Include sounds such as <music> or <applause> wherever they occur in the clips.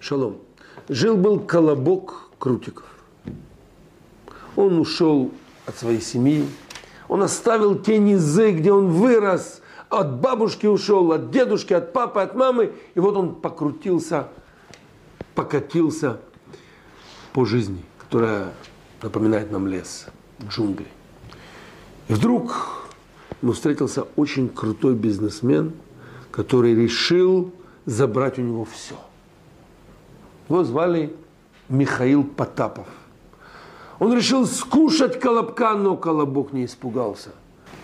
Шалом. Жил-был колобок Крутиков. Он ушел от своей семьи. Он оставил те низы, где он вырос. От бабушки ушел, от дедушки, от папы, от мамы. И вот он покрутился, покатился по жизни, которая напоминает нам лес, джунгли. И вдруг ему встретился очень крутой бизнесмен, который решил забрать у него все. Его звали Михаил Потапов. Он решил скушать колобка, но колобок не испугался.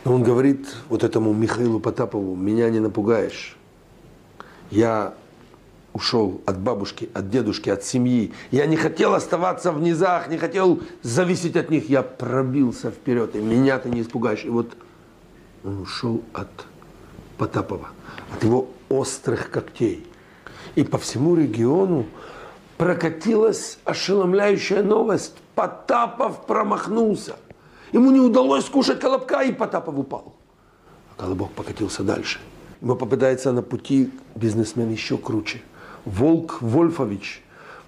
Но он говорит вот этому Михаилу Потапову, меня не напугаешь. Я ушел от бабушки, от дедушки, от семьи. Я не хотел оставаться в низах, не хотел зависеть от них. Я пробился вперед, и меня ты не испугаешь. И вот он ушел от Потапова, от его острых когтей. И по всему региону прокатилась ошеломляющая новость. Потапов промахнулся. Ему не удалось скушать колобка, и Потапов упал. А колобок покатился дальше. Ему попадается на пути бизнесмен еще круче. Волк Вольфович,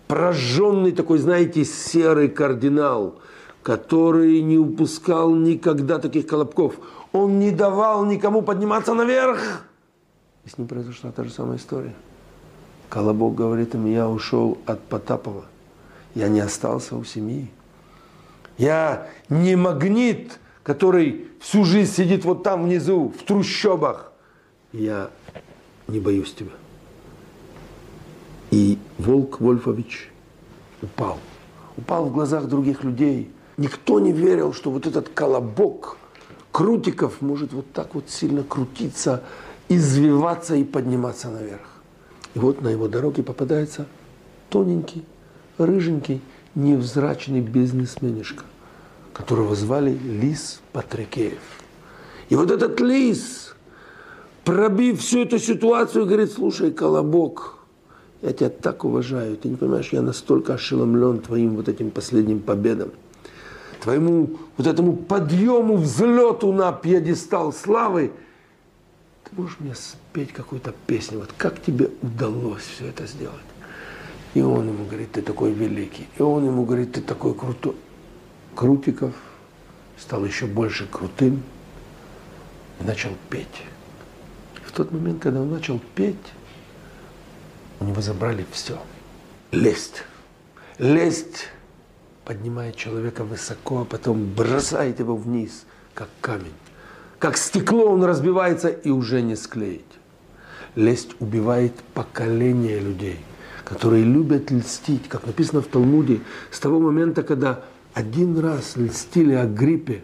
прожженный такой, знаете, серый кардинал, который не упускал никогда таких колобков. Он не давал никому подниматься наверх. И с ним произошла та же самая история. Колобок говорит им, я ушел от Потапова. Я не остался у семьи. Я не магнит, который всю жизнь сидит вот там внизу, в трущобах. Я не боюсь тебя. И Волк Вольфович упал. Упал в глазах других людей. Никто не верил, что вот этот колобок Крутиков может вот так вот сильно крутиться, извиваться и подниматься наверх. И вот на его дороге попадается тоненький, рыженький, невзрачный бизнесменишка, которого звали Лис Патрикеев. И вот этот Лис, пробив всю эту ситуацию, говорит, слушай, Колобок, я тебя так уважаю, ты не понимаешь, я настолько ошеломлен твоим вот этим последним победам, твоему вот этому подъему, взлету на пьедестал славы, ты можешь мне спеть какую-то песню, вот как тебе удалось все это сделать? И он ему говорит, ты такой великий. И он ему говорит, ты такой крутой. Крутиков стал еще больше крутым и начал петь. В тот момент, когда он начал петь, у него забрали все. Лесть. Лесть поднимает человека высоко, а потом бросает его вниз, как камень. Как стекло он разбивается и уже не склеить. Лесть убивает поколение людей, которые любят льстить, как написано в Талмуде, с того момента, когда один раз льстили о гриппе,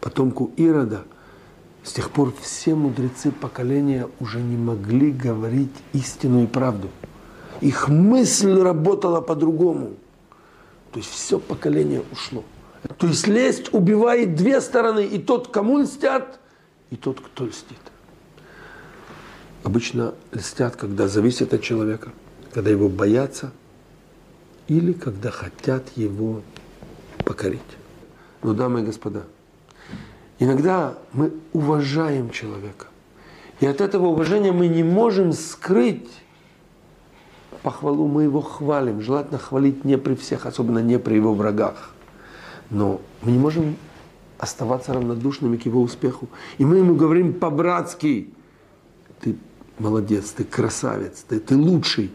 потомку Ирода, с тех пор все мудрецы поколения уже не могли говорить истину и правду. Их мысль работала по-другому. То есть все поколение ушло. То есть лесть убивает две стороны. И тот, кому льстят, и тот, кто льстит. Обычно льстят, когда зависят от человека, когда его боятся, или когда хотят его покорить. Но, дамы и господа, иногда мы уважаем человека. И от этого уважения мы не можем скрыть похвалу, мы его хвалим. Желательно хвалить не при всех, особенно не при его врагах. Но мы не можем оставаться равнодушными к его успеху. И мы ему говорим по-братски, ты молодец, ты красавец, ты, ты лучший.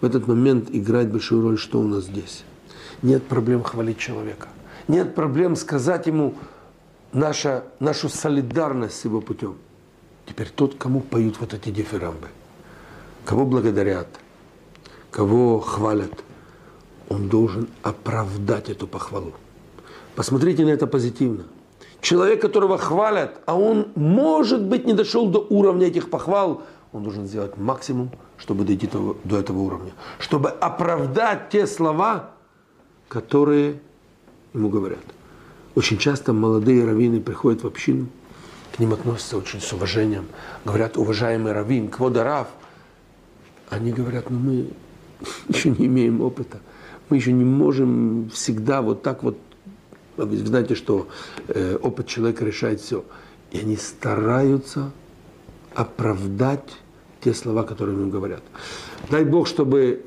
В этот момент играет большую роль, что у нас здесь. Нет проблем хвалить человека. Нет проблем сказать ему наша, нашу солидарность с его путем. Теперь тот, кому поют вот эти дифирамбы, кого благодарят, кого хвалят, он должен оправдать эту похвалу. Посмотрите на это позитивно. Человек, которого хвалят, а он, может быть, не дошел до уровня этих похвал, он должен сделать максимум, чтобы дойти до, этого уровня. Чтобы оправдать те слова, которые ему говорят. Очень часто молодые раввины приходят в общину, к ним относятся очень с уважением. Говорят, уважаемый раввин, кводарав. Они говорят, ну мы <laughs> еще не имеем опыта. Мы еще не можем всегда вот так вот вы знаете, что э, опыт человека решает все. И они стараются оправдать те слова, которые нам говорят. Дай Бог, чтобы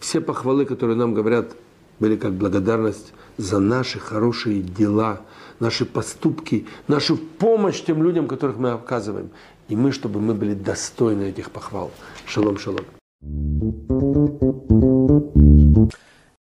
все похвалы, которые нам говорят, были как благодарность за наши хорошие дела, наши поступки, нашу помощь тем людям, которых мы оказываем. И мы, чтобы мы были достойны этих похвал. Шалом, шалом.